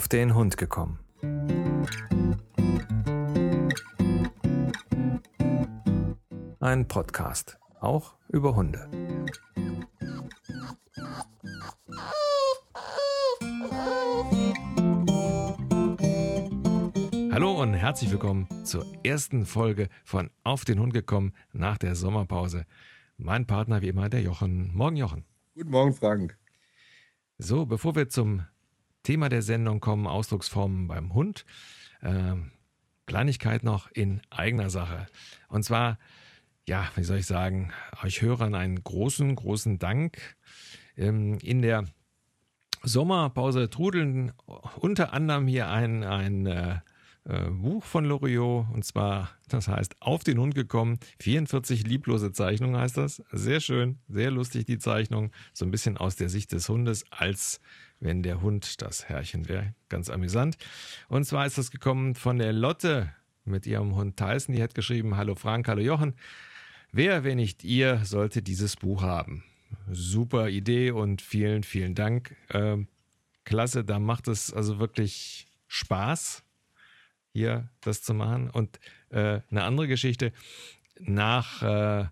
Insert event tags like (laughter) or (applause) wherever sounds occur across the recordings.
auf den Hund gekommen. Ein Podcast, auch über Hunde. Hallo und herzlich willkommen zur ersten Folge von Auf den Hund gekommen nach der Sommerpause. Mein Partner wie immer, der Jochen. Morgen, Jochen. Guten Morgen, Frank. So, bevor wir zum Thema der Sendung kommen, Ausdrucksformen beim Hund. Äh, Kleinigkeit noch in eigener Sache. Und zwar, ja, wie soll ich sagen, euch Hörern einen großen, großen Dank. Ähm, in der Sommerpause trudeln unter anderem hier ein, ein äh, äh, Buch von Loriot und zwar, das heißt Auf den Hund gekommen, 44 lieblose Zeichnungen heißt das. Sehr schön, sehr lustig die Zeichnung, so ein bisschen aus der Sicht des Hundes, als wenn der Hund das Herrchen wäre. Ganz amüsant. Und zwar ist das gekommen von der Lotte mit ihrem Hund Tyson, die hat geschrieben, Hallo Frank, hallo Jochen. Wer, wenn nicht ihr, sollte dieses Buch haben? Super Idee und vielen, vielen Dank. Ähm, klasse, da macht es also wirklich Spaß, hier das zu machen. Und äh, eine andere Geschichte, nach, äh,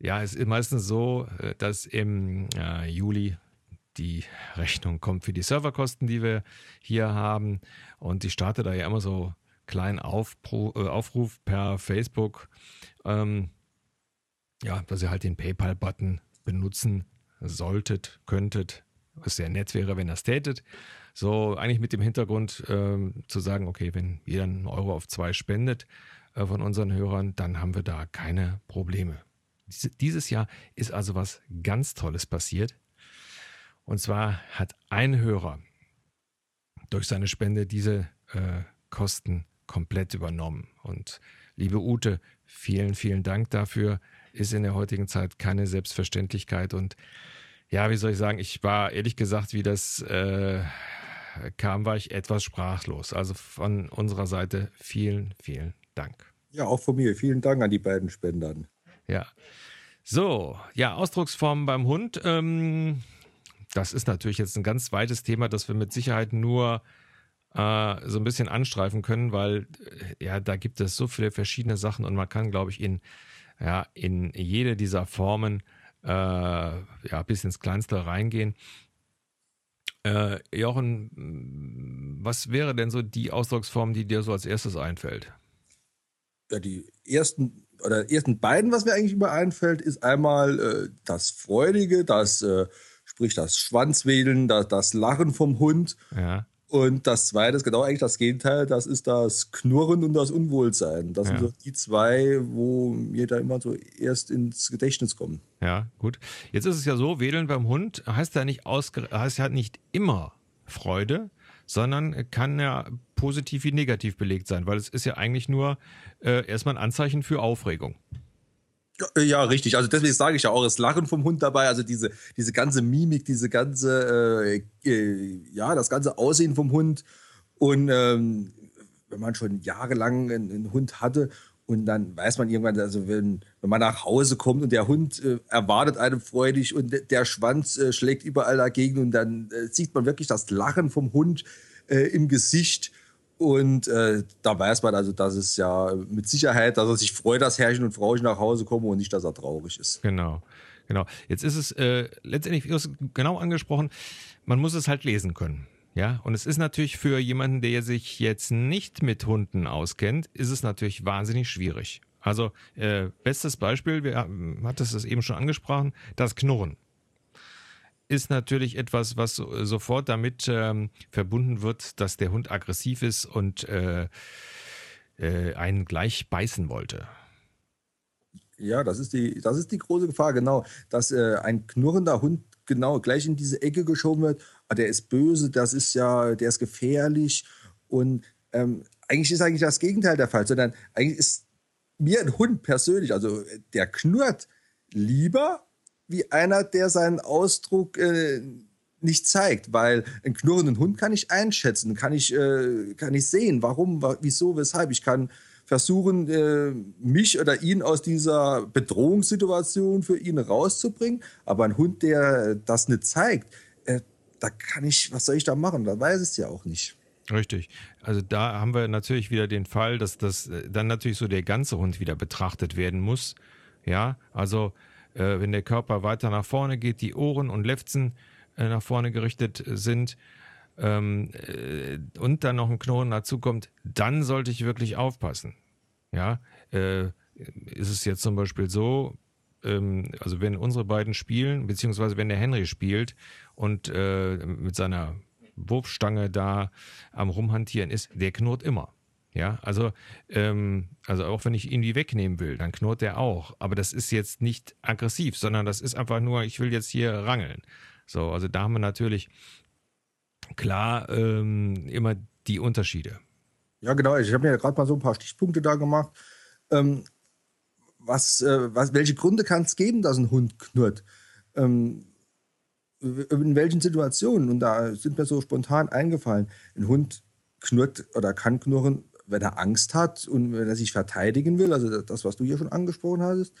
ja, es ist meistens so, äh, dass im äh, Juli die Rechnung kommt für die Serverkosten, die wir hier haben. Und ich starte da ja immer so kleinen Aufpro äh, Aufruf per Facebook, ähm, ja, dass ihr halt den PayPal-Button benutzen solltet, könntet, was sehr nett wäre, wenn ihr es tätet. So eigentlich mit dem Hintergrund ähm, zu sagen, okay, wenn jeder einen Euro auf zwei spendet äh, von unseren Hörern, dann haben wir da keine Probleme. Dies, dieses Jahr ist also was ganz Tolles passiert. Und zwar hat ein Hörer durch seine Spende diese äh, Kosten komplett übernommen. Und liebe Ute, vielen, vielen Dank dafür. Ist in der heutigen Zeit keine Selbstverständlichkeit. Und ja, wie soll ich sagen, ich war ehrlich gesagt, wie das äh, kam, war ich etwas sprachlos. Also von unserer Seite vielen, vielen Dank. Ja, auch von mir. Vielen Dank an die beiden Spendern. Ja. So, ja, Ausdrucksformen beim Hund. Ähm, das ist natürlich jetzt ein ganz weites Thema, das wir mit Sicherheit nur äh, so ein bisschen anstreifen können, weil äh, ja, da gibt es so viele verschiedene Sachen und man kann, glaube ich, in, ja, in jede dieser Formen äh, ja, bis ins Kleinste reingehen. Äh, Jochen, was wäre denn so die Ausdrucksform, die dir so als erstes einfällt? Ja, die ersten oder ersten beiden, was mir eigentlich immer einfällt, ist einmal äh, das Freudige, das äh, sprich das Schwanzwedeln, das, Lachen vom Hund. Ja. Und das zweite ist genau eigentlich das Gegenteil, das ist das Knurren und das Unwohlsein. Das ja. sind so die zwei, wo mir da immer so erst ins Gedächtnis kommen. Ja, gut. Jetzt ist es ja so, Wedeln beim Hund heißt ja nicht, heißt ja nicht immer Freude, sondern kann ja positiv wie negativ belegt sein, weil es ist ja eigentlich nur äh, erstmal ein Anzeichen für Aufregung. Äh, ja, richtig. Also deswegen sage ich ja auch das Lachen vom Hund dabei, also diese, diese ganze Mimik, diese ganze, äh, äh, ja, das ganze Aussehen vom Hund. Und ähm, wenn man schon jahrelang einen, einen, Hund hatte und dann weiß man irgendwann, also wenn, wenn man nach Hause kommt und der Hund äh, erwartet einem freudig und der Schwanz äh, schlägt überall dagegen und dann äh, sieht man wirklich das Lachen vom Hund im Gesicht und äh, da weiß man also, dass es ja mit Sicherheit, dass er sich freut, dass Herrchen und Frauchen nach Hause kommen und nicht, dass er traurig ist. Genau. Genau. Jetzt ist es äh, letztendlich, hast genau angesprochen, man muss es halt lesen können. Ja, und es ist natürlich für jemanden, der sich jetzt nicht mit Hunden auskennt, ist es natürlich wahnsinnig schwierig. Also, äh, bestes Beispiel, wir hatten es eben schon angesprochen, das Knurren ist natürlich etwas, was sofort damit ähm, verbunden wird, dass der Hund aggressiv ist und äh, äh, einen gleich beißen wollte. Ja, das ist die, das ist die große Gefahr, genau, dass äh, ein knurrender Hund genau gleich in diese Ecke geschoben wird. Ah, der ist böse, das ist ja, der ist gefährlich und ähm, eigentlich ist eigentlich das Gegenteil der Fall, sondern eigentlich ist mir ein Hund persönlich, also der knurrt lieber wie einer, der seinen Ausdruck äh, nicht zeigt, weil einen knurrenden Hund kann ich einschätzen, kann ich, äh, kann ich sehen, warum, wieso, weshalb. Ich kann versuchen, äh, mich oder ihn aus dieser Bedrohungssituation für ihn rauszubringen. Aber ein Hund, der das nicht zeigt, äh, da kann ich, was soll ich da machen? Da weiß es ja auch nicht. Richtig. Also da haben wir natürlich wieder den Fall, dass das äh, dann natürlich so der ganze Hund wieder betrachtet werden muss. Ja, also äh, wenn der Körper weiter nach vorne geht, die Ohren und Lefzen äh, nach vorne gerichtet sind ähm, äh, und dann noch ein Knoten dazu kommt, dann sollte ich wirklich aufpassen. Ja, äh, ist es jetzt zum Beispiel so, ähm, also wenn unsere beiden spielen, beziehungsweise wenn der Henry spielt und äh, mit seiner Wurfstange da am Rumhantieren ist, der knurrt immer. Ja, also, ähm, also auch wenn ich ihn die wegnehmen will, dann knurrt der auch. Aber das ist jetzt nicht aggressiv, sondern das ist einfach nur, ich will jetzt hier rangeln. So, also da haben wir natürlich klar ähm, immer die Unterschiede. Ja, genau. Ich habe mir ja gerade mal so ein paar Stichpunkte da gemacht. Ähm, was, äh, was, welche Gründe kann es geben, dass ein Hund knurrt? Ähm, in welchen Situationen? Und da sind mir so spontan eingefallen. Ein Hund knurrt oder kann knurren, wenn er Angst hat und wenn er sich verteidigen will, also das, was du hier schon angesprochen hattest.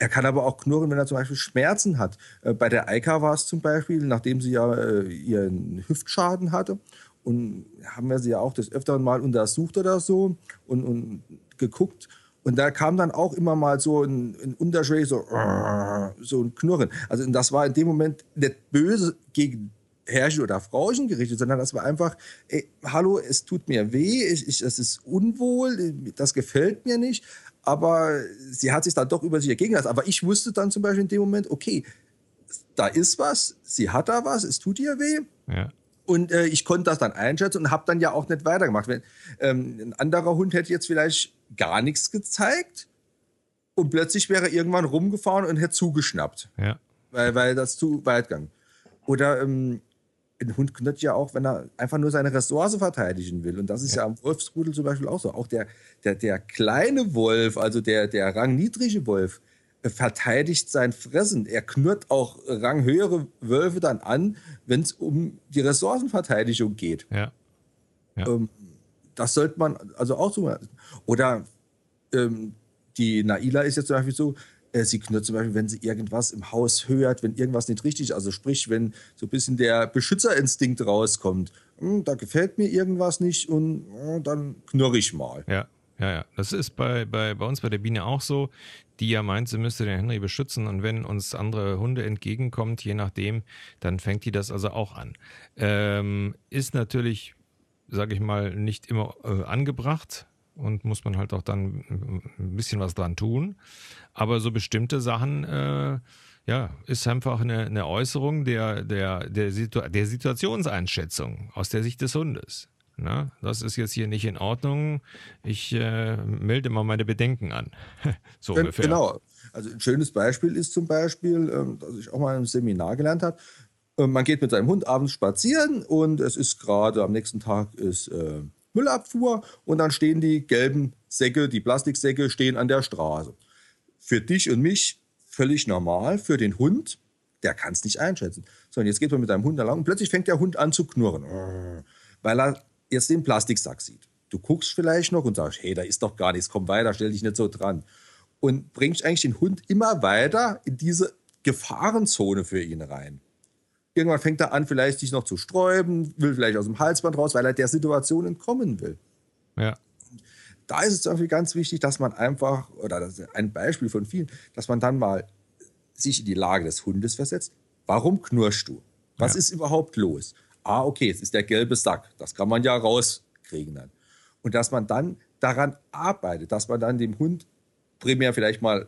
Er kann aber auch knurren, wenn er zum Beispiel Schmerzen hat. Äh, bei der Eika war es zum Beispiel, nachdem sie ja äh, ihren Hüftschaden hatte. Und haben wir sie ja auch des Öfteren mal untersucht oder so und, und geguckt. Und da kam dann auch immer mal so ein, ein Unterschwellig, so, so ein Knurren. Also das war in dem Moment nicht böse gegen Herrchen oder Frauchen gerichtet, sondern das war einfach, ey, hallo, es tut mir weh, ich, ich, es ist unwohl, das gefällt mir nicht. Aber sie hat sich dann doch über sich ergegen lassen. Aber ich wusste dann zum Beispiel in dem Moment, okay, da ist was, sie hat da was, es tut ihr weh. Ja. Und äh, ich konnte das dann einschätzen und habe dann ja auch nicht weitergemacht. Wenn, ähm, ein anderer Hund hätte jetzt vielleicht gar nichts gezeigt und plötzlich wäre er irgendwann rumgefahren und hätte zugeschnappt. Ja. Weil, weil das zu weit ging. Oder ähm, ein Hund knurrt ja auch, wenn er einfach nur seine Ressource verteidigen will. Und das ist ja, ja am Wolfsrudel zum Beispiel auch so. Auch der, der, der kleine Wolf, also der, der rangniedrige Wolf, verteidigt sein Fressen. Er knurrt auch ranghöhere Wölfe dann an, wenn es um die Ressourcenverteidigung geht. Ja. ja. Ähm, das sollte man also auch so. Oder ähm, die Naila ist jetzt zum Beispiel so, äh, sie knurrt zum Beispiel, wenn sie irgendwas im Haus hört, wenn irgendwas nicht richtig, also sprich, wenn so ein bisschen der Beschützerinstinkt rauskommt. Hm, da gefällt mir irgendwas nicht und äh, dann knurr ich mal. Ja. Ja, ja. Das ist bei, bei, bei uns bei der Biene auch so, die ja meint, sie müsste den Henry beschützen und wenn uns andere Hunde entgegenkommt, je nachdem, dann fängt die das also auch an. Ähm, ist natürlich, sage ich mal, nicht immer äh, angebracht und muss man halt auch dann ein bisschen was dran tun. Aber so bestimmte Sachen, äh, ja, ist einfach eine, eine Äußerung der, der, der, Situ der Situationseinschätzung aus der Sicht des Hundes. Na, das ist jetzt hier nicht in Ordnung. Ich äh, melde mal meine Bedenken an. (laughs) so Gen ungefähr. Genau. Also ein schönes Beispiel ist zum Beispiel, ähm, das ich auch mal im Seminar gelernt habe. Ähm, man geht mit seinem Hund abends spazieren und es ist gerade am nächsten Tag ist äh, Müllabfuhr und dann stehen die gelben Säcke, die Plastiksäcke stehen an der Straße. Für dich und mich völlig normal, für den Hund, der kann es nicht einschätzen. So, und jetzt geht man mit deinem Hund da lang und plötzlich fängt der Hund an zu knurren, weil er jetzt den Plastiksack sieht. Du guckst vielleicht noch und sagst, hey, da ist doch gar nichts, komm weiter, stell dich nicht so dran. Und bringst eigentlich den Hund immer weiter in diese Gefahrenzone für ihn rein. Irgendwann fängt er an, vielleicht sich noch zu sträuben, will vielleicht aus dem Halsband raus, weil er der Situation entkommen will. Ja. Da ist es zum Beispiel ganz wichtig, dass man einfach, oder das ist ein Beispiel von vielen, dass man dann mal sich in die Lage des Hundes versetzt. Warum knurrst du? Was ja. ist überhaupt los? ah, okay, es ist der gelbe Sack. Das kann man ja rauskriegen dann. Und dass man dann daran arbeitet, dass man dann dem Hund primär vielleicht mal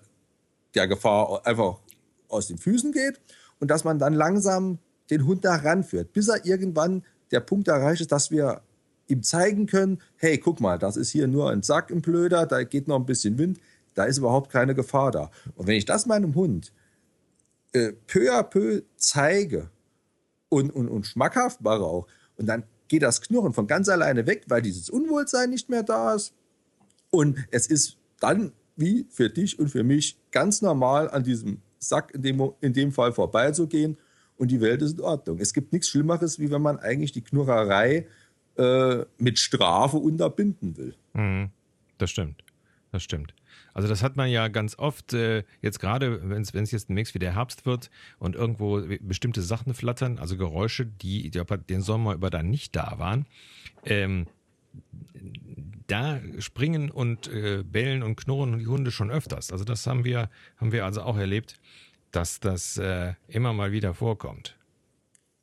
der Gefahr einfach aus den Füßen geht und dass man dann langsam den Hund da ranführt, bis er irgendwann der Punkt erreicht ist, dass wir ihm zeigen können, hey, guck mal, das ist hier nur ein Sack im Blöder, da geht noch ein bisschen Wind, da ist überhaupt keine Gefahr da. Und wenn ich das meinem Hund äh, peu à peu zeige, und, und, und schmackhaft mache auch. Und dann geht das Knurren von ganz alleine weg, weil dieses Unwohlsein nicht mehr da ist. Und es ist dann wie für dich und für mich ganz normal an diesem Sack in dem, in dem Fall vorbeizugehen und die Welt ist in Ordnung. Es gibt nichts Schlimmeres, wie wenn man eigentlich die Knurrerei äh, mit Strafe unterbinden will. Mhm. Das stimmt. Das stimmt. Also das hat man ja ganz oft, äh, jetzt gerade, wenn es jetzt demnächst wieder Herbst wird und irgendwo bestimmte Sachen flattern, also Geräusche, die, die den Sommer über dann nicht da waren, ähm, da springen und äh, bellen und knurren die Hunde schon öfters. Also das haben wir, haben wir also auch erlebt, dass das äh, immer mal wieder vorkommt.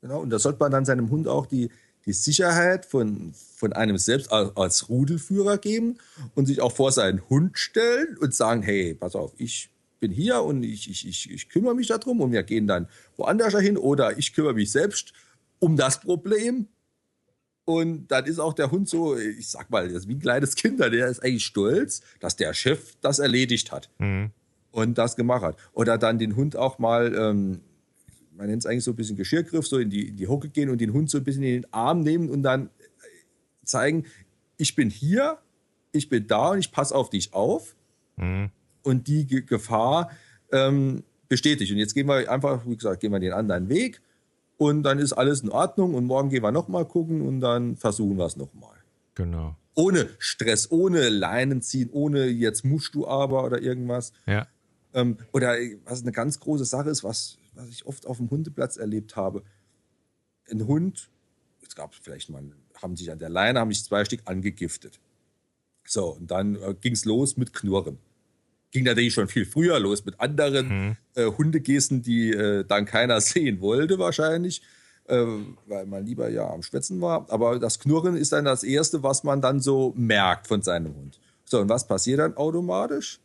Genau, und da sollte man dann seinem Hund auch die, die Sicherheit von, von einem selbst als Rudelführer geben und sich auch vor seinen Hund stellen und sagen, hey, pass auf, ich bin hier und ich, ich, ich, ich kümmere mich darum und wir gehen dann woanders hin oder ich kümmere mich selbst um das Problem. Und dann ist auch der Hund so, ich sag mal, das ist wie ein kleines Kind, der ist eigentlich stolz, dass der Chef das erledigt hat mhm. Und das gemacht hat. Oder dann den Hund auch mal ähm, man nennt es eigentlich so ein bisschen Geschirrgriff, so in die, in die Hocke gehen und den Hund so ein bisschen in den Arm nehmen und dann zeigen, ich bin hier, ich bin da und ich passe auf dich auf. Mhm. Und die Ge Gefahr ähm, bestätigt. Und jetzt gehen wir einfach, wie gesagt, gehen wir den anderen Weg und dann ist alles in Ordnung und morgen gehen wir nochmal gucken und dann versuchen wir es nochmal. Genau. Ohne Stress, ohne Leinen ziehen, ohne jetzt musst du aber oder irgendwas. Ja. Ähm, oder was eine ganz große Sache ist, was was ich oft auf dem Hundeplatz erlebt habe. Ein Hund, es gab vielleicht mal, haben sich an der Leine, haben sich zwei Stück angegiftet. So, und dann äh, ging es los mit Knurren. Ging natürlich schon viel früher los mit anderen mhm. äh, Hundegesten, die äh, dann keiner (laughs) sehen wollte wahrscheinlich, äh, weil man lieber ja am Schwätzen war. Aber das Knurren ist dann das Erste, was man dann so merkt von seinem Hund. So, und was passiert dann automatisch?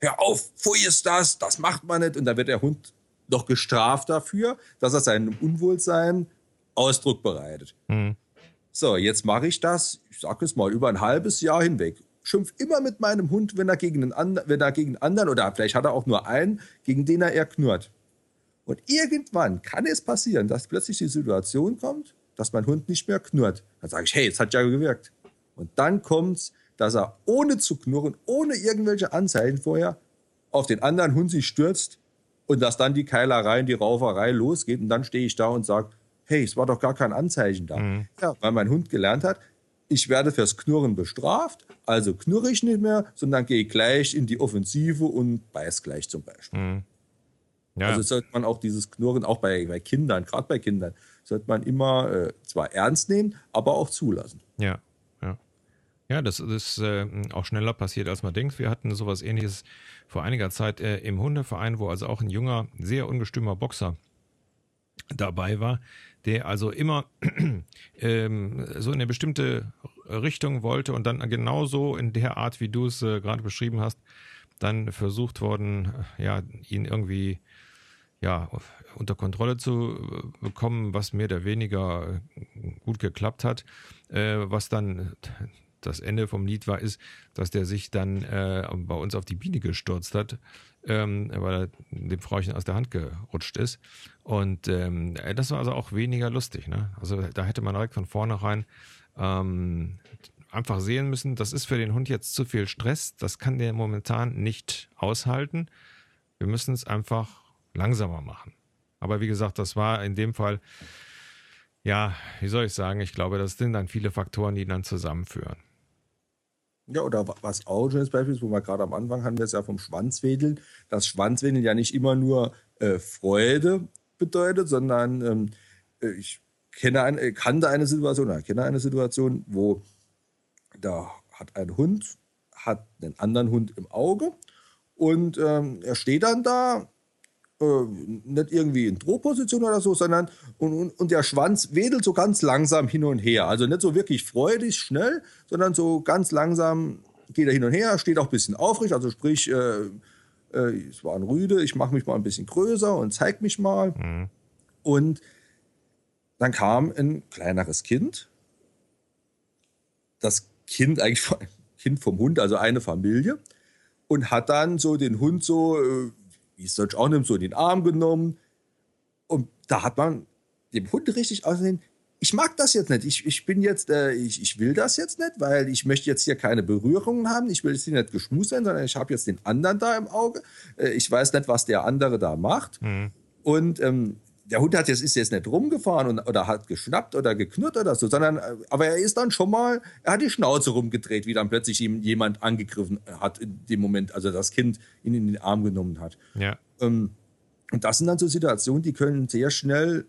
Hör auf, pfui ist das, das macht man nicht. Und dann wird der Hund noch gestraft dafür, dass er seinem Unwohlsein Ausdruck bereitet. Mhm. So, jetzt mache ich das, ich sage es mal, über ein halbes Jahr hinweg. Schimpf immer mit meinem Hund, wenn er gegen einen, wenn er gegen einen anderen, oder vielleicht hat er auch nur einen, gegen den er eher knurrt. Und irgendwann kann es passieren, dass plötzlich die Situation kommt, dass mein Hund nicht mehr knurrt. Dann sage ich, hey, es hat ja gewirkt. Und dann kommt es, dass er ohne zu knurren, ohne irgendwelche Anzeichen vorher, auf den anderen Hund sich stürzt und dass dann die Keilerei und die Rauferei losgeht und dann stehe ich da und sage, hey, es war doch gar kein Anzeichen da. Mhm. Ja, weil mein Hund gelernt hat, ich werde fürs Knurren bestraft, also knurre ich nicht mehr, sondern gehe gleich in die Offensive und beiß gleich zum Beispiel. Mhm. Ja. Also sollte man auch dieses Knurren, auch bei, bei Kindern, gerade bei Kindern, sollte man immer äh, zwar ernst nehmen, aber auch zulassen. Ja, ja. Das ist äh, auch schneller passiert, als man denkt. Wir hatten sowas ähnliches vor einiger Zeit äh, im Hundeverein, wo also auch ein junger, sehr ungestümer Boxer dabei war, der also immer (clears throat) ähm, so in eine bestimmte Richtung wollte und dann genauso in der Art, wie du es äh, gerade beschrieben hast, dann versucht worden, ja, ihn irgendwie ja, unter Kontrolle zu äh, bekommen, was mehr oder weniger gut geklappt hat, äh, was dann das Ende vom Lied war, ist, dass der sich dann äh, bei uns auf die Biene gestürzt hat, ähm, weil er dem Frauchen aus der Hand gerutscht ist. Und ähm, das war also auch weniger lustig. Ne? Also da hätte man direkt von vornherein ähm, einfach sehen müssen, das ist für den Hund jetzt zu viel Stress, das kann der momentan nicht aushalten. Wir müssen es einfach langsamer machen. Aber wie gesagt, das war in dem Fall, ja, wie soll ich sagen, ich glaube, das sind dann viele Faktoren, die dann zusammenführen. Ja, oder was auch schönes Beispiel ist, wo wir gerade am Anfang haben wir es ja vom Schwanzwedeln. Das Schwanzwedeln ja nicht immer nur äh, Freude bedeutet, sondern ähm, äh, ich kenne ein, äh, kannte eine Situation, oder kenne eine Situation, wo da hat ein Hund, hat einen anderen Hund im Auge und ähm, er steht dann da äh, nicht irgendwie in Drohposition oder so, sondern und, und, und, der Schwanz wedelt so ganz langsam hin und her. Also nicht so wirklich freudig, schnell, sondern so ganz langsam geht er hin und her, steht auch ein bisschen aufrecht, also sprich, äh, äh, es war ein Rüde, ich mache mich mal ein bisschen größer und zeig mich mal. Mhm. Und dann kam ein kleineres Kind. Das Kind, eigentlich Kind vom Hund, also eine Familie, und hat dann so den Hund so äh, wie es sonst auch nimmt, so in den Arm genommen. Und da hat man dem Hund richtig ausgesehen, ich mag das jetzt nicht. Ich, ich bin jetzt, äh, ich, ich will das jetzt nicht, weil ich möchte jetzt hier keine Berührungen haben. Ich will jetzt hier nicht geschmust sein, sondern ich habe jetzt den anderen da im Auge. Äh, ich weiß nicht, was der andere da macht. Mhm. Und ähm, der Hund hat jetzt, ist jetzt nicht rumgefahren und, oder hat geschnappt oder geknurrt oder so, sondern äh, aber er ist dann schon mal, er hat die Schnauze rumgedreht, wie dann plötzlich ihm jemand angegriffen hat in dem Moment, also das Kind ihn in den Arm genommen hat. Ja. Ähm, und das sind dann so Situationen, die können sehr schnell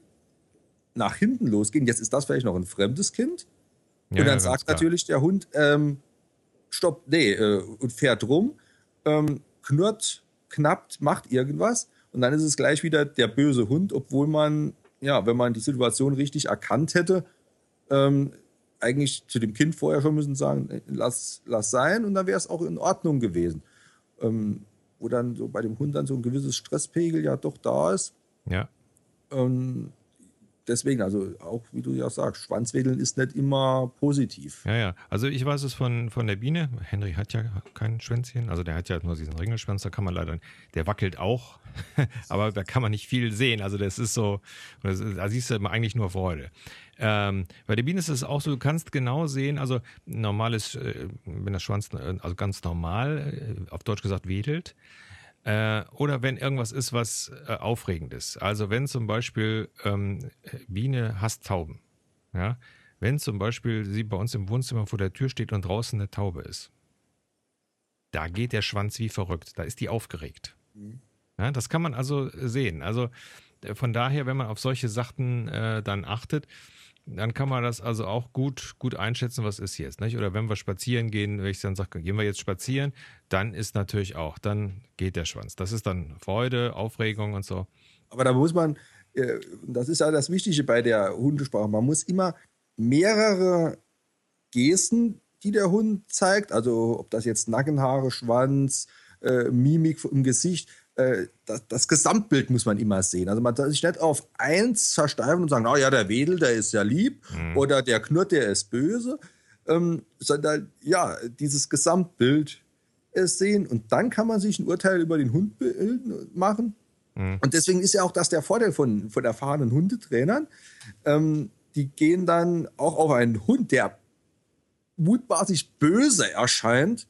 nach hinten losgehen. Jetzt ist das vielleicht noch ein fremdes Kind. Ja, und dann ja, sagt natürlich der Hund, ähm, stopp, nee, äh, und fährt rum, ähm, knurrt, knappt, macht irgendwas. Und dann ist es gleich wieder der böse Hund, obwohl man, ja, wenn man die Situation richtig erkannt hätte, ähm, eigentlich zu dem Kind vorher schon müssen sagen, äh, lass, lass sein und dann wäre es auch in Ordnung gewesen. Ähm, wo dann so bei dem Hund dann so ein gewisses Stresspegel ja doch da ist. Ja. Ähm, deswegen, also auch wie du ja sagst, Schwanzwedeln ist nicht immer positiv. Ja, ja. Also ich weiß es von, von der Biene. Henry hat ja kein Schwänzchen. Also der hat ja nur diesen Ringelschwanz, da kann man leider, der wackelt auch, (laughs) aber da kann man nicht viel sehen. Also das ist so, da siehst du eigentlich nur Freude. Ähm, bei der Biene ist es auch so, du kannst genau sehen, also normales, äh, wenn der Schwanz äh, also ganz normal, äh, auf Deutsch gesagt, wedelt, äh, oder wenn irgendwas ist, was äh, aufregend ist. Also wenn zum Beispiel ähm, Biene hasst Tauben. Ja? Wenn zum Beispiel sie bei uns im Wohnzimmer vor der Tür steht und draußen eine Taube ist, da geht der Schwanz wie verrückt. Da ist die aufgeregt. Mhm. Ja, das kann man also sehen. Also äh, von daher, wenn man auf solche Sachen äh, dann achtet, dann kann man das also auch gut, gut einschätzen, was ist jetzt. Nicht? Oder wenn wir spazieren gehen, wenn ich dann sage, gehen wir jetzt spazieren, dann ist natürlich auch, dann geht der Schwanz. Das ist dann Freude, Aufregung und so. Aber da muss man, äh, das ist ja das Wichtige bei der Hundesprache, man muss immer mehrere Gesten, die der Hund zeigt, also ob das jetzt Nackenhaare, Schwanz, äh, Mimik im Gesicht, äh, das, das, Gesamtbild muss man immer sehen. Also man darf sich nicht auf eins versteifen und sagen, oh ja, der Wedel, der ist ja lieb mhm. oder der Knurrt, der ist böse, ähm, sondern ja, dieses Gesamtbild äh, sehen und dann kann man sich ein Urteil über den Hund machen. Mhm. Und deswegen ist ja auch das der Vorteil von, von erfahrenen Hundetrainern. Ähm, die gehen dann auch auf einen Hund, der mutmaßlich böse erscheint,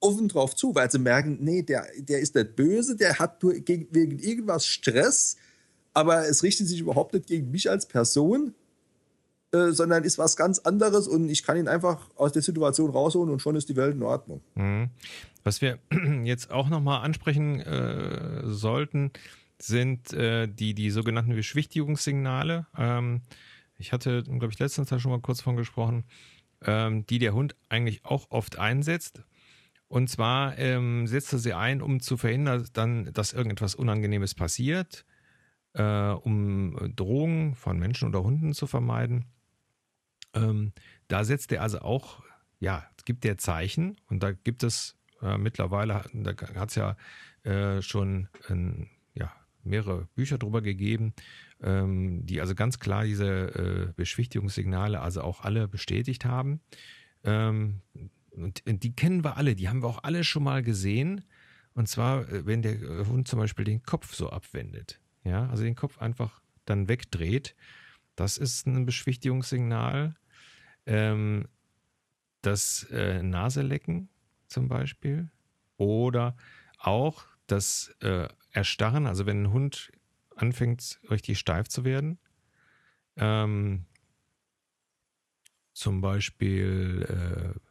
offen drauf zu, weil sie merken, nee, der, der ist nicht böse, der hat nur gegen, wegen irgendwas Stress, aber es richtet sich überhaupt nicht gegen mich als Person, äh, sondern ist was ganz anderes und ich kann ihn einfach aus der Situation rausholen und schon ist die Welt in Ordnung. Mhm. Was wir (clears throat) jetzt auch nochmal ansprechen äh, sollten, sind äh, die, die sogenannten Beschwichtigungssignale. Ähm, ich hatte, glaube ich, letztens da schon mal kurz von gesprochen, ähm, die der Hund eigentlich auch oft einsetzt. Und zwar ähm, setzt er sie ein, um zu verhindern, dann, dass irgendetwas Unangenehmes passiert, äh, um Drohungen von Menschen oder Hunden zu vermeiden. Ähm, da setzt er also auch, ja, gibt der Zeichen und da gibt es äh, mittlerweile, da hat es ja äh, schon ein, ja, mehrere Bücher drüber gegeben, ähm, die also ganz klar diese äh, Beschwichtigungssignale also auch alle bestätigt haben. Ähm, und, die kennen wir alle, die haben wir auch alle schon mal gesehen. Und zwar, äh, wenn der äh, Hund zum Beispiel den Kopf so abwendet. Ja, also den Kopf einfach dann wegdreht. Das ist ein Beschwichtigungssignal. Ähm, das äh, Naselecken zum Beispiel. Oder auch das äh, Erstarren, also wenn ein Hund anfängt, richtig steif zu werden. Ähm, zum Beispiel äh,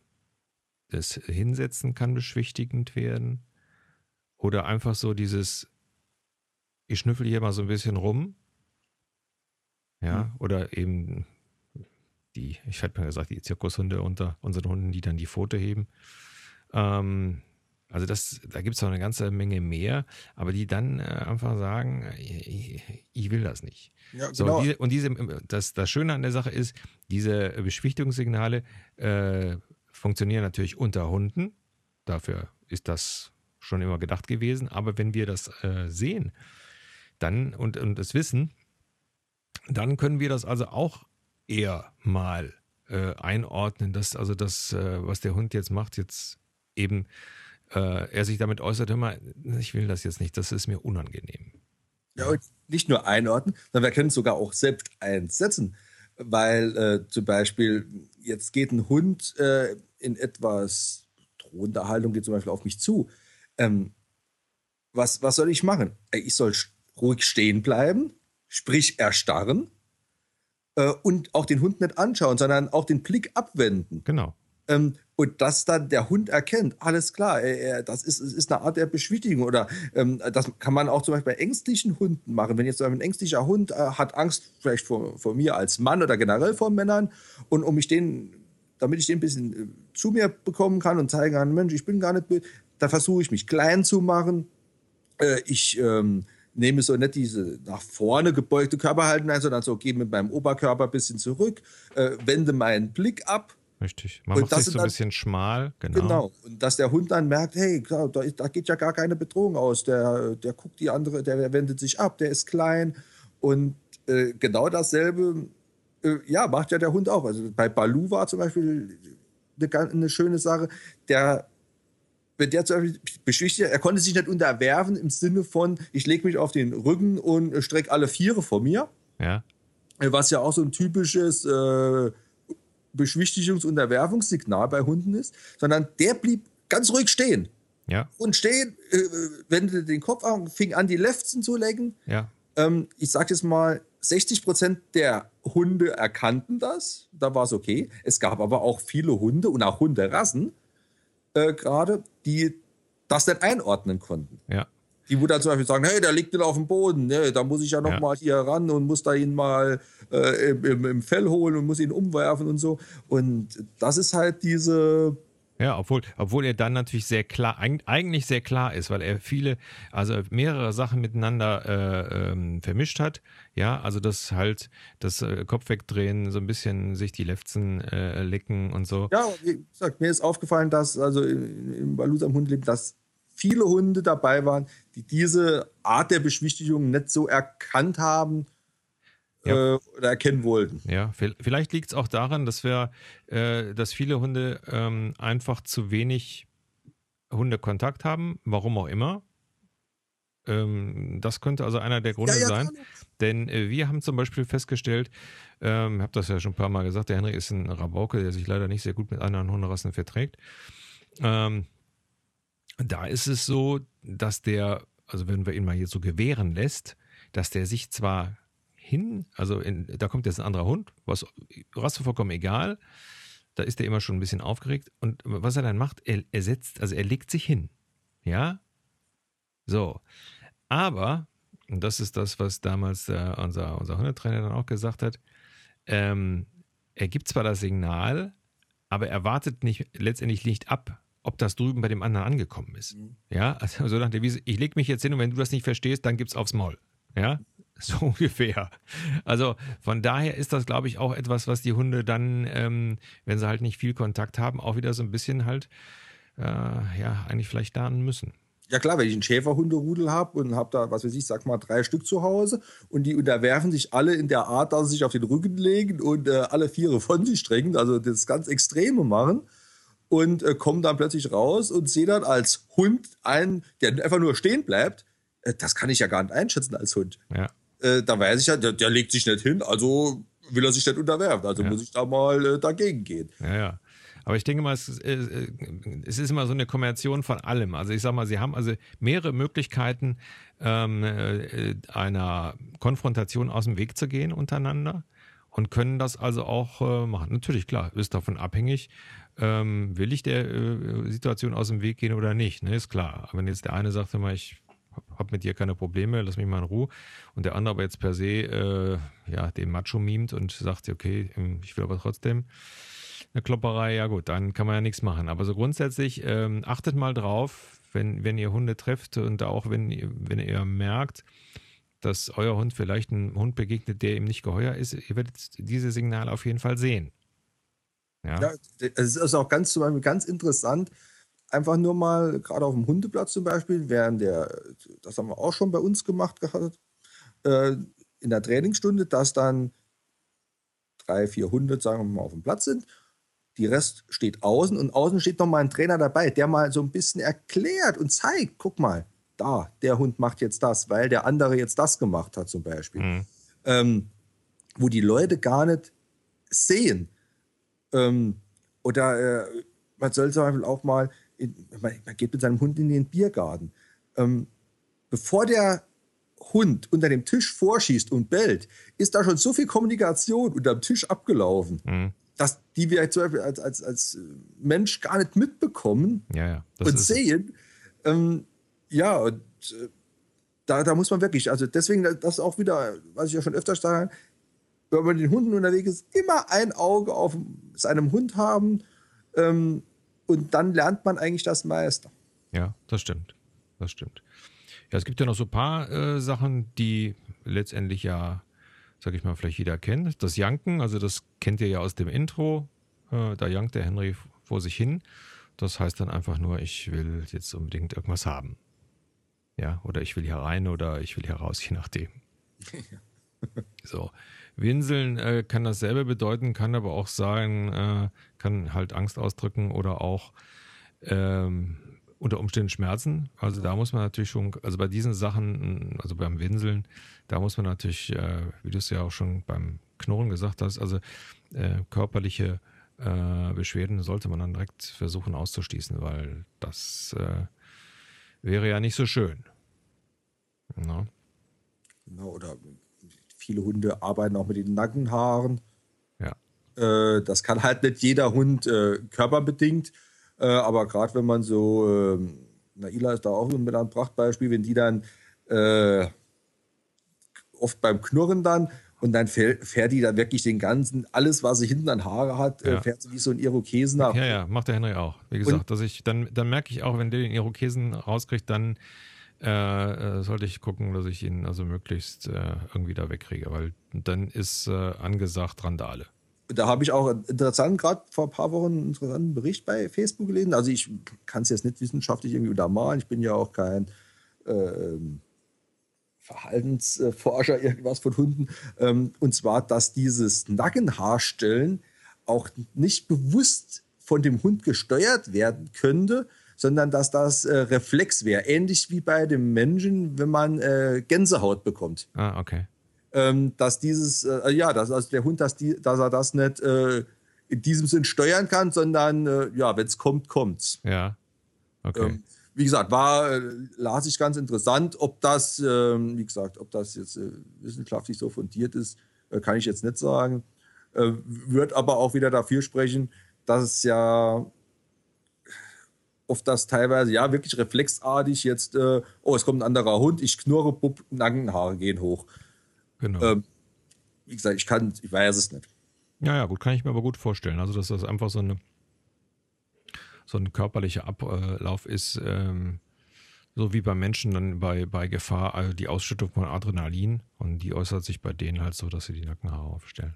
das Hinsetzen kann beschwichtigend werden. Oder einfach so dieses, ich schnüffel hier mal so ein bisschen rum. Ja, mhm. oder eben die, ich hatte mal gesagt, die Zirkushunde unter unseren Hunden, die dann die Pfote heben. Ähm, also das, da gibt es noch eine ganze Menge mehr, aber die dann äh, einfach sagen, ich, ich, will das nicht. Ja, so, genau. diese, und diese, das, das Schöne an der Sache ist, diese Beschwichtigungssignale äh, funktionieren natürlich unter Hunden. Dafür ist das schon immer gedacht gewesen. Aber wenn wir das äh, sehen dann und, und es wissen, dann können wir das also auch eher mal äh, einordnen, dass also das, äh, was der Hund jetzt macht, jetzt eben äh, er sich damit äußert, hör mal, ich will das jetzt nicht, das ist mir unangenehm. Ja, und nicht nur einordnen, sondern wir können es sogar auch selbst einsetzen. Weil äh, zum Beispiel, jetzt geht ein Hund äh, in etwas drohender Haltung, geht zum Beispiel auf mich zu. Ähm, was, was soll ich machen? Ich soll ruhig stehen bleiben, sprich erstarren äh, und auch den Hund nicht anschauen, sondern auch den Blick abwenden. Genau. Ähm, und dass dann der Hund erkennt, alles klar, er, er, das ist, ist eine Art der Beschwichtigung. Oder ähm, das kann man auch zum Beispiel bei ängstlichen Hunden machen. Wenn jetzt ein ängstlicher Hund äh, hat Angst vielleicht vor, vor mir als Mann oder generell vor Männern und um mich den, damit ich den ein bisschen äh, zu mir bekommen kann und zeigen kann, Mensch, ich bin gar nicht, da versuche ich mich klein zu machen. Äh, ich ähm, nehme so nicht diese nach vorne gebeugte Körperhaltung ein, sondern so gehe mit meinem Oberkörper ein bisschen zurück, äh, wende meinen Blick ab Richtig. Man macht sich so ein dann, bisschen schmal, genau. Genau. Und dass der Hund dann merkt, hey, da, da, geht ja gar keine Bedrohung aus. Der, der guckt die andere, der wendet sich ab, der ist klein. Und äh, genau dasselbe, äh, ja, macht ja der Hund auch. Also bei Balu war zum Beispiel eine, eine schöne Sache. Der, wenn der zum Beispiel beschwichtigt, er konnte sich nicht unterwerfen im Sinne von, ich lege mich auf den Rücken und strecke alle Viere vor mir. Ja. Was ja auch so ein typisches äh, Beschwichtigungs- und Unterwerfungssignal bei Hunden ist, sondern der blieb ganz ruhig stehen. Ja. Und stehen, äh, wendete den Kopf an, fing an, die Lefzen zu lecken. Ja. Ähm, ich sage jetzt mal, 60 Prozent der Hunde erkannten das, da war es okay. Es gab aber auch viele Hunde und auch Hunderassen äh, gerade, die das nicht einordnen konnten. Ja die wo dann zum Beispiel sagen, hey, der liegt nicht auf dem Boden, ne, da muss ich ja noch ja. mal hier ran und muss da ihn mal äh, im, im, Fell holen und muss ihn umwerfen und so. Und das ist halt diese ja, obwohl, obwohl er dann natürlich sehr klar, eigentlich sehr klar ist, weil er viele, also mehrere Sachen miteinander äh, ähm, vermischt hat. Ja, also das halt, das äh, Kopf wegdrehen, so ein bisschen sich die Lefzen äh, lecken und so. Ja, wie gesagt, mir ist aufgefallen, dass also im Balut am Hundleben, dass viele Hunde dabei waren, die diese Art der Beschwichtigung nicht so erkannt haben ja. äh, oder erkennen wollten. Ja, vielleicht liegt es auch daran, dass wir, äh, dass viele Hunde ähm, einfach zu wenig Hundekontakt haben, warum auch immer. Ähm, das könnte also einer der Gründe ja, ja, sein. Denn äh, wir haben zum Beispiel festgestellt, ähm, ich habe das ja schon ein paar Mal gesagt, der Henry ist ein Rabauke, der sich leider nicht sehr gut mit anderen Hunderassen verträgt. Ähm, da ist es so, dass der, also wenn wir ihn mal hier so gewähren lässt, dass der sich zwar hin, also in, da kommt jetzt ein anderer Hund, was Rasse vollkommen egal, da ist er immer schon ein bisschen aufgeregt. Und was er dann macht, er, er setzt, also er legt sich hin, ja, so, aber, und das ist das, was damals äh, unser, unser Hundetrainer dann auch gesagt hat, ähm, er gibt zwar das Signal, aber er wartet nicht, letztendlich nicht ab, ob das drüben bei dem anderen angekommen ist. Mhm. Ja, also so nach der Wiese, ich lege mich jetzt hin und wenn du das nicht verstehst, dann gibt's aufs Maul. Ja, (laughs) so ungefähr. Also von daher ist das, glaube ich, auch etwas, was die Hunde dann, ähm, wenn sie halt nicht viel Kontakt haben, auch wieder so ein bisschen halt, äh, ja, eigentlich vielleicht lernen müssen. Ja klar, wenn ich einen Schäferhunderudel habe und habe da, was weiß ich, sag mal drei Stück zu Hause und die unterwerfen sich alle in der Art, dass sie sich auf den Rücken legen und äh, alle Viere von sich strecken, also das ganz Extreme machen, und äh, komme dann plötzlich raus und sehe dann als Hund einen, der einfach nur stehen bleibt. Äh, das kann ich ja gar nicht einschätzen als Hund. Ja. Äh, da weiß ich ja, der, der, legt sich nicht hin, also will er sich nicht unterwerfen. Also ja. muss ich da mal äh, dagegen gehen. Ja, ja. Aber ich denke mal, es, äh, es, ist immer so eine Kombination von allem. Also ich sage mal, Sie haben also mehrere Möglichkeiten, ähm, äh, einer Konfrontation aus dem Weg zu gehen untereinander und können das also auch äh, machen. Natürlich, klar, ist davon abhängig, ähm, will ich der äh, Situation aus dem Weg gehen oder nicht, ne? ist klar. Aber wenn jetzt der eine sagt immer, ich habe mit dir keine Probleme, lass mich mal in Ruhe, und der andere aber jetzt per se äh, ja, den Macho mimt und sagt, okay, ähm, ich will aber trotzdem eine Klopperei, ja gut, dann kann man ja nichts machen. Aber so grundsätzlich ähm, achtet mal drauf, wenn, wenn ihr Hunde trefft und auch wenn, wenn ihr merkt, dass euer Hund vielleicht einem Hund begegnet, der ihm nicht geheuer ist, ihr werdet diese Signale auf jeden Fall sehen. Ja, ja es ist auch ganz, zum Beispiel ganz interessant, einfach nur mal, gerade auf dem Hundeplatz zum Beispiel, während der, das haben wir auch schon bei uns gemacht gehabt, äh, in der Trainingsstunde, dass dann drei, vier Hunde, sagen wir mal, auf dem Platz sind. Die Rest steht außen und außen steht noch mal ein Trainer dabei, der mal so ein bisschen erklärt und zeigt, guck mal, da, der Hund macht jetzt das, weil der andere jetzt das gemacht hat zum Beispiel. Mhm. Ähm, wo die Leute gar nicht sehen. Ähm, oder äh, man soll zum Beispiel auch mal, in, man, man, geht mit seinem Hund in den Biergarten. Ähm, bevor der Hund unter dem Tisch vorschießt und bellt, ist da schon so viel Kommunikation unter dem Tisch abgelaufen, mhm. dass die wir zum Beispiel als, als, als Mensch gar nicht mitbekommen ja, ja. und sehen. Ähm, ja, und äh, da, da muss man wirklich, also deswegen, das auch wieder, was ich ja schon öfter sage, wenn man den Hunden unterwegs ist, immer ein Auge auf seinem Hund haben ähm, und dann lernt man eigentlich das meiste. Ja, das stimmt. Das stimmt. Ja, es gibt ja noch so ein paar äh, Sachen, die letztendlich ja, sag ich mal, vielleicht jeder kennt. Das Janken, also das kennt ihr ja aus dem Intro. Äh, da jankt der Henry vor sich hin. Das heißt dann einfach nur, ich will jetzt unbedingt irgendwas haben. Ja, oder ich will hier rein oder ich will hier raus, je nachdem. (laughs) so. Winseln äh, kann dasselbe bedeuten, kann aber auch sagen, äh, kann halt Angst ausdrücken oder auch ähm, unter Umständen Schmerzen. Also da muss man natürlich schon, also bei diesen Sachen, also beim Winseln, da muss man natürlich, äh, wie du es ja auch schon beim Knurren gesagt hast, also äh, körperliche äh, Beschwerden sollte man dann direkt versuchen auszuschließen, weil das äh, wäre ja nicht so schön. No? Genau, oder viele Hunde arbeiten auch mit den Nackenhaaren. Ja. Äh, das kann halt nicht jeder Hund äh, körperbedingt äh, aber gerade wenn man so, äh, Naila ist da auch mit einem Prachtbeispiel, wenn die dann oft beim Knurren dann und dann fährt, die dann wirklich den ganzen, alles, was sie hinten an Haare hat, ja. fährt sie wie so ein Irokesen nach. Ja, ja, macht der Henry auch. Wie gesagt, und, dass ich, dann, dann merke ich auch, wenn der den Irokesen rauskriegt, dann äh, äh, sollte ich gucken, dass ich ihn also möglichst äh, irgendwie da wegkriege, weil dann ist äh, angesagt Randale da habe ich auch interessant, gerade vor ein paar Wochen einen interessanten Bericht bei Facebook gelesen. Also ich kann es jetzt nicht wissenschaftlich irgendwie untermalen. Ich bin ja auch kein äh, Verhaltensforscher irgendwas von Hunden. Ähm, und zwar, dass dieses Nackenhaarstellen auch nicht bewusst von dem Hund gesteuert werden könnte, sondern dass das äh, Reflex wäre. Ähnlich wie bei dem Menschen, wenn man äh, Gänsehaut bekommt. Ah, okay ähm, dass dieses, äh, ja, dass also der Hund, dass, die, dass er das nicht äh, in diesem Sinn steuern kann, sondern äh, ja, wenn es kommt, kommt's. Ja. Okay. Ähm, wie gesagt, war, äh, las ich ganz interessant, ob das, ähm, wie gesagt, ob das jetzt wissenschaftlich so fundiert ist, kann ich jetzt nicht sagen. wird aber auch wieder dafür sprechen, dass es ja oft das teilweise ja wirklich reflexartig jetzt, oh, es kommt ein anderer Hund, ich knurre, bupp, Nackenhaare gehen hoch. Genau. Ähm, wie gesagt, ich kann, ich weiß es nicht. Ja, ja, gut, kann ich mir aber gut vorstellen. Also, dass das einfach so eine so ein körperlicher Ablauf ist, ähm, so wie beim Menschen dann bei, bei Gefahr, also die Ausschüttung von Adrenalin und die äußert sich bei denen halt so, dass sie die Nackenhaare aufstellen.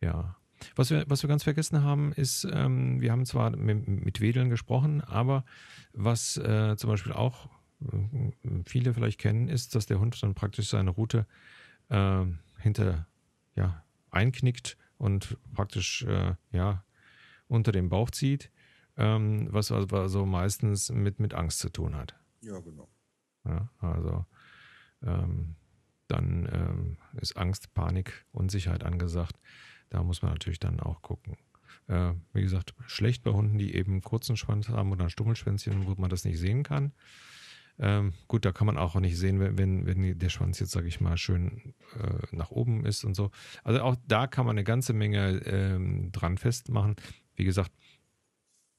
Ja. Was wir, was wir ganz vergessen haben, ist, ähm, wir haben zwar mit, mit Wedeln gesprochen, aber was äh, zum Beispiel auch äh, viele vielleicht kennen, ist, dass der Hund dann praktisch seine Route äh, hinter ja, einknickt und praktisch äh, ja, unter dem Bauch zieht, ähm, was also meistens mit, mit Angst zu tun hat. Ja, genau. Ja, also ähm, dann ähm, ist Angst, Panik, Unsicherheit angesagt. Da muss man natürlich dann auch gucken. Äh, wie gesagt, schlecht bei Hunden, die eben kurzen Schwanz haben oder ein Stummelschwänzchen, wo man das nicht sehen kann. Ähm, gut, da kann man auch nicht sehen, wenn, wenn, wenn der Schwanz jetzt, sage ich mal, schön äh, nach oben ist und so. Also auch da kann man eine ganze Menge ähm, dran festmachen. Wie gesagt,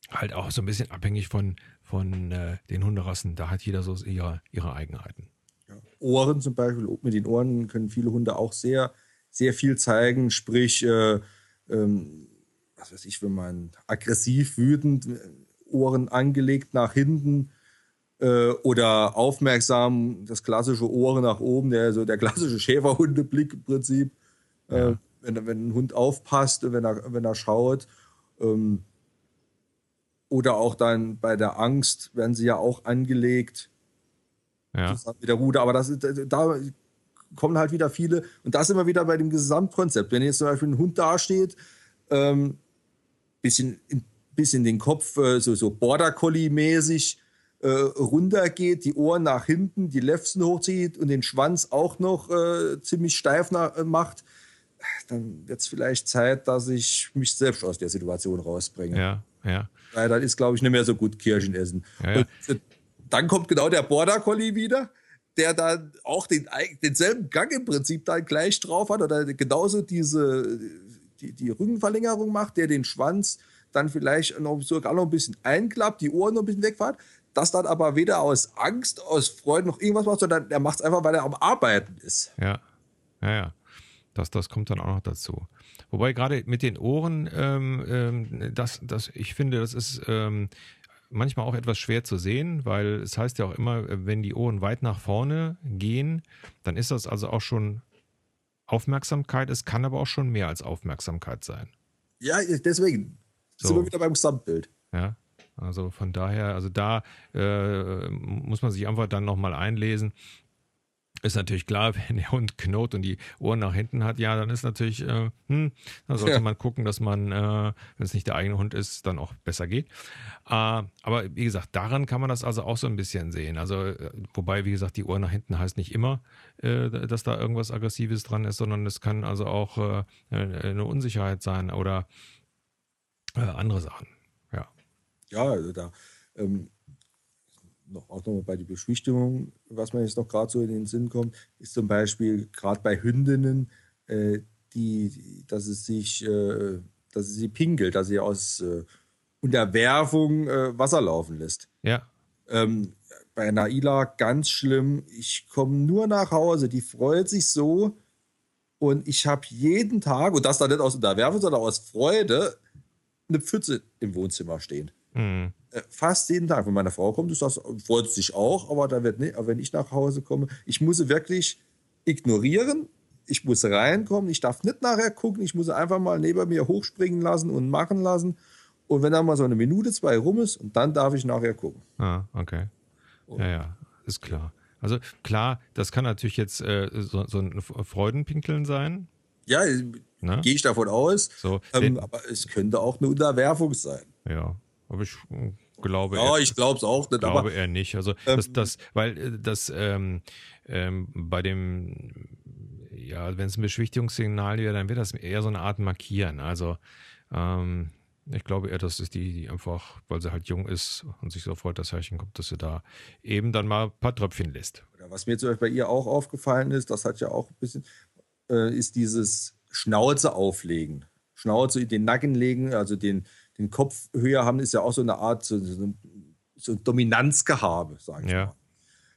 halt auch so ein bisschen abhängig von, von äh, den Hunderassen. Da hat jeder so ihre, ihre Eigenheiten. Ja. Ohren zum Beispiel, mit den Ohren können viele Hunde auch sehr, sehr viel zeigen. Sprich, äh, ähm, was weiß ich, wenn man aggressiv, wütend, äh, Ohren angelegt nach hinten äh, oder aufmerksam, das klassische Ohr nach oben, der, so der klassische (laughs) Schäferhundeblick im Prinzip. Äh, ja. Äh, wenn, wenn ein Hund aufpasst, wenn er, wenn er schaut. Ähm, oder auch dann bei der Angst werden sie ja auch angelegt. Ja. Mit der Rute. Aber das ist, da kommen halt wieder viele. Und das immer wieder bei dem Gesamtkonzept. Wenn jetzt zum Beispiel ein Hund dasteht, ähm, bisschen, bisschen den Kopf äh, so, so Border Collie-mäßig äh, runtergeht, die Ohren nach hinten, die Lefzen hochzieht und den Schwanz auch noch äh, ziemlich steif nach, äh, macht, dann wird es vielleicht Zeit, dass ich mich selbst aus der Situation rausbringe. Ja, ja. Weil dann ist, glaube ich, nicht mehr so gut Kirschen essen. Ja, ja. Und, äh, dann kommt genau der Border Collie wieder. Der dann auch den, denselben Gang im Prinzip dann gleich drauf hat oder genauso diese die, die Rückenverlängerung macht, der den Schwanz dann vielleicht noch sogar noch ein bisschen einklappt, die Ohren noch ein bisschen wegfährt, das dann aber weder aus Angst, aus Freude noch irgendwas macht, sondern er macht es einfach, weil er am Arbeiten ist. Ja, ja, ja. Das, das kommt dann auch noch dazu. Wobei gerade mit den Ohren, ähm, ähm, das, das, ich finde, das ist ähm, manchmal auch etwas schwer zu sehen, weil es heißt ja auch immer, wenn die Ohren weit nach vorne gehen, dann ist das also auch schon Aufmerksamkeit. Es kann aber auch schon mehr als Aufmerksamkeit sein. Ja, deswegen so. sind wir wieder beim Gesamtbild. Ja, also von daher, also da äh, muss man sich einfach dann nochmal einlesen. Ist natürlich klar, (laughs) wenn der Hund knurrt und die Ohren nach hinten hat, ja, dann ist natürlich, äh, hm, da sollte ja. man gucken, dass man, äh, wenn es nicht der eigene Hund ist, dann auch besser geht. Äh, aber wie gesagt, daran kann man das also auch so ein bisschen sehen. Also, äh, wobei, wie gesagt, die Ohren nach hinten heißt nicht immer, äh, dass da irgendwas Aggressives dran ist, sondern es kann also auch äh, eine Unsicherheit sein oder andere Sachen. Ja. Ja, also da. Ähm noch, auch nochmal bei der Beschwichtigung, was mir jetzt noch gerade so in den Sinn kommt, ist zum Beispiel gerade bei Hündinnen, äh, die, dass es sich, äh, dass es sie pinkelt, dass sie aus äh, Unterwerfung äh, Wasser laufen lässt. Ja. Ähm, bei Naila ganz schlimm. Ich komme nur nach Hause, die freut sich so und ich habe jeden Tag, und das dann nicht aus Unterwerfung, sondern aus Freude, eine Pfütze im Wohnzimmer stehen. Mhm. Äh, fast jeden Tag. Wenn meine Frau kommt, ist das, freut sich auch, aber da wird nicht, aber wenn ich nach Hause komme, ich muss sie wirklich ignorieren. Ich muss reinkommen, ich darf nicht nachher gucken, ich muss sie einfach mal neben mir hochspringen lassen und machen lassen. Und wenn da mal so eine Minute, zwei rum ist, und dann darf ich nachher gucken. Ah, okay. Ja, ja, ist klar. Also klar, das kann natürlich jetzt äh, so, so, ein Freudenpinkeln sein. Ja, ne? gehe ich davon aus. So, ähm, aber es könnte auch eine Unterwerfung sein. Ja, aber ich glaube. Ja, ich glaube es auch nicht. Glaube aber, er nicht. Also ähm, das, das, weil äh, das ähm, ähm, bei dem, ja, wenn es ein Beschwichtigungssignal wäre, dann wäre das eher so eine Art Markieren. Also ähm, ich glaube eher, dass es die, die einfach, weil sie halt jung ist und sich so freut, dass Herrchen kommt, dass sie da eben dann mal ein paar Tröpfchen lässt. Was mir zum Beispiel bei ihr auch aufgefallen ist, das hat ja auch ein bisschen, äh, ist dieses Schnauze auflegen. Schnauze in den Nacken legen, also den, den Kopf höher haben, ist ja auch so eine Art so, so, so Dominanzgehabe, sage ich ja. mal.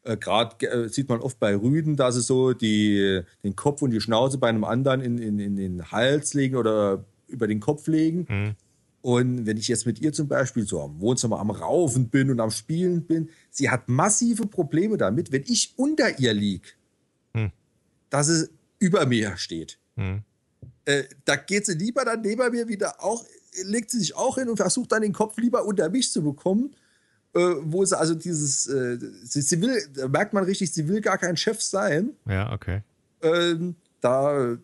Äh, Gerade äh, sieht man oft bei Rüden, dass sie so die, den Kopf und die Schnauze bei einem anderen in, in, in den Hals legen oder über den Kopf legen. Mhm. Und wenn ich jetzt mit ihr zum Beispiel so am Wohnzimmer am Raufen bin und am Spielen bin, sie hat massive Probleme damit, wenn ich unter ihr liege, mhm. dass sie über mir steht. Mhm. Äh, da geht sie lieber dann neben mir wieder auch legt sie sich auch hin und versucht dann den Kopf lieber unter mich zu bekommen. Äh, wo sie also dieses, äh, sie, sie, will, da merkt man richtig, sie will gar kein Chef sein. Ja, okay. Ähm, da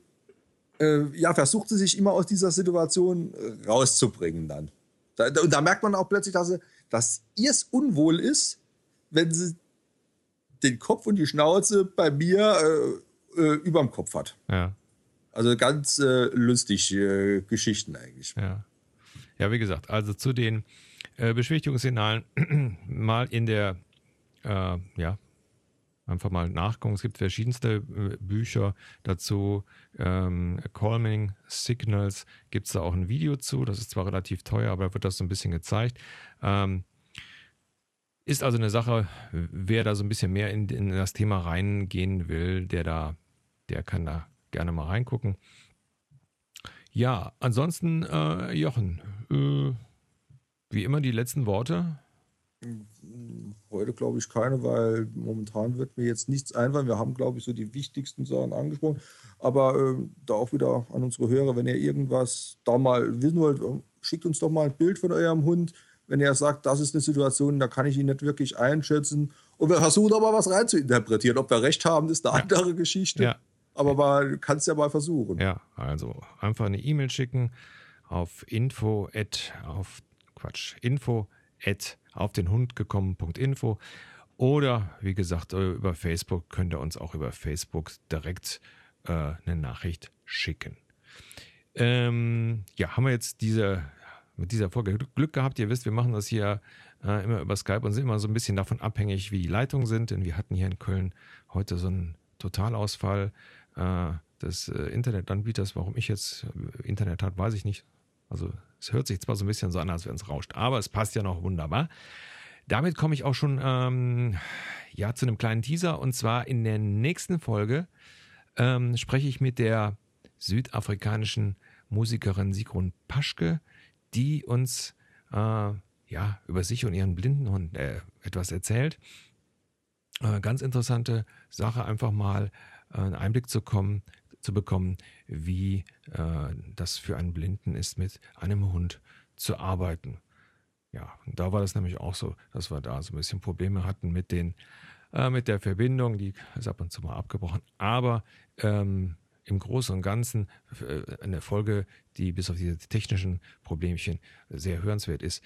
äh, ja, versucht sie sich immer aus dieser Situation äh, rauszubringen dann. Da, und da merkt man auch plötzlich, dass, sie, dass ihr es unwohl ist, wenn sie den Kopf und die Schnauze bei mir äh, äh, überm Kopf hat. Ja. Also ganz lustig Geschichten eigentlich. Ja. Ja, wie gesagt, also zu den äh, Beschwichtigungssignalen (clears throat) mal in der, äh, ja, einfach mal nachgucken. Es gibt verschiedenste äh, Bücher dazu. Ähm, Calming Signals gibt es da auch ein Video zu. Das ist zwar relativ teuer, aber da wird das so ein bisschen gezeigt. Ähm, ist also eine Sache, wer da so ein bisschen mehr in, in das Thema reingehen will, der da, der kann da gerne mal reingucken. Ja, ansonsten, äh, Jochen, äh, wie immer die letzten Worte. Heute glaube ich keine, weil momentan wird mir jetzt nichts einfallen. Wir haben, glaube ich, so die wichtigsten Sachen angesprochen. Aber äh, da auch wieder an unsere Hörer, wenn ihr irgendwas da mal wissen wollt, schickt uns doch mal ein Bild von eurem Hund. Wenn er sagt, das ist eine Situation, da kann ich ihn nicht wirklich einschätzen. Und wir versuchen aber was rein zu interpretieren. Ob wir recht haben, ist eine ja. andere Geschichte. Ja. Aber mal, kannst ja mal versuchen. Ja, also einfach eine E-Mail schicken auf info at, auf Quatsch, info at auf den Hund gekommen.info oder wie gesagt, äh, über Facebook könnt ihr uns auch über Facebook direkt äh, eine Nachricht schicken. Ähm, ja, haben wir jetzt diese mit dieser Folge Glück gehabt. Ihr wisst, wir machen das hier äh, immer über Skype und sind immer so ein bisschen davon abhängig, wie die Leitungen sind. Denn wir hatten hier in Köln heute so einen Totalausfall äh, des äh, Internetanbieters. Warum ich jetzt Internet hat, weiß ich nicht. Also es hört sich zwar so ein bisschen so an, als wenn es rauscht, aber es passt ja noch wunderbar. Damit komme ich auch schon ähm, ja, zu einem kleinen Teaser. Und zwar in der nächsten Folge ähm, spreche ich mit der südafrikanischen Musikerin Sigrun Paschke, die uns äh, ja, über sich und ihren Blindenhund äh, etwas erzählt. Äh, ganz interessante Sache, einfach mal äh, einen Einblick zu, kommen, zu bekommen, wie äh, das für einen Blinden ist, mit einem Hund zu arbeiten. Ja, da war das nämlich auch so, dass wir da so ein bisschen Probleme hatten mit den äh, mit der Verbindung, die ist ab und zu mal abgebrochen. Aber ähm, im Großen und Ganzen äh, eine Folge, die bis auf diese technischen Problemchen sehr hörenswert ist.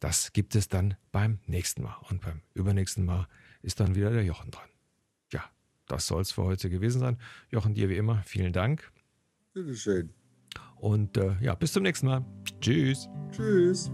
Das gibt es dann beim nächsten Mal. Und beim übernächsten Mal ist dann wieder der Jochen dran. Das soll es für heute gewesen sein. Jochen, dir wie immer vielen Dank. Bitteschön. Und äh, ja, bis zum nächsten Mal. Tschüss. Tschüss.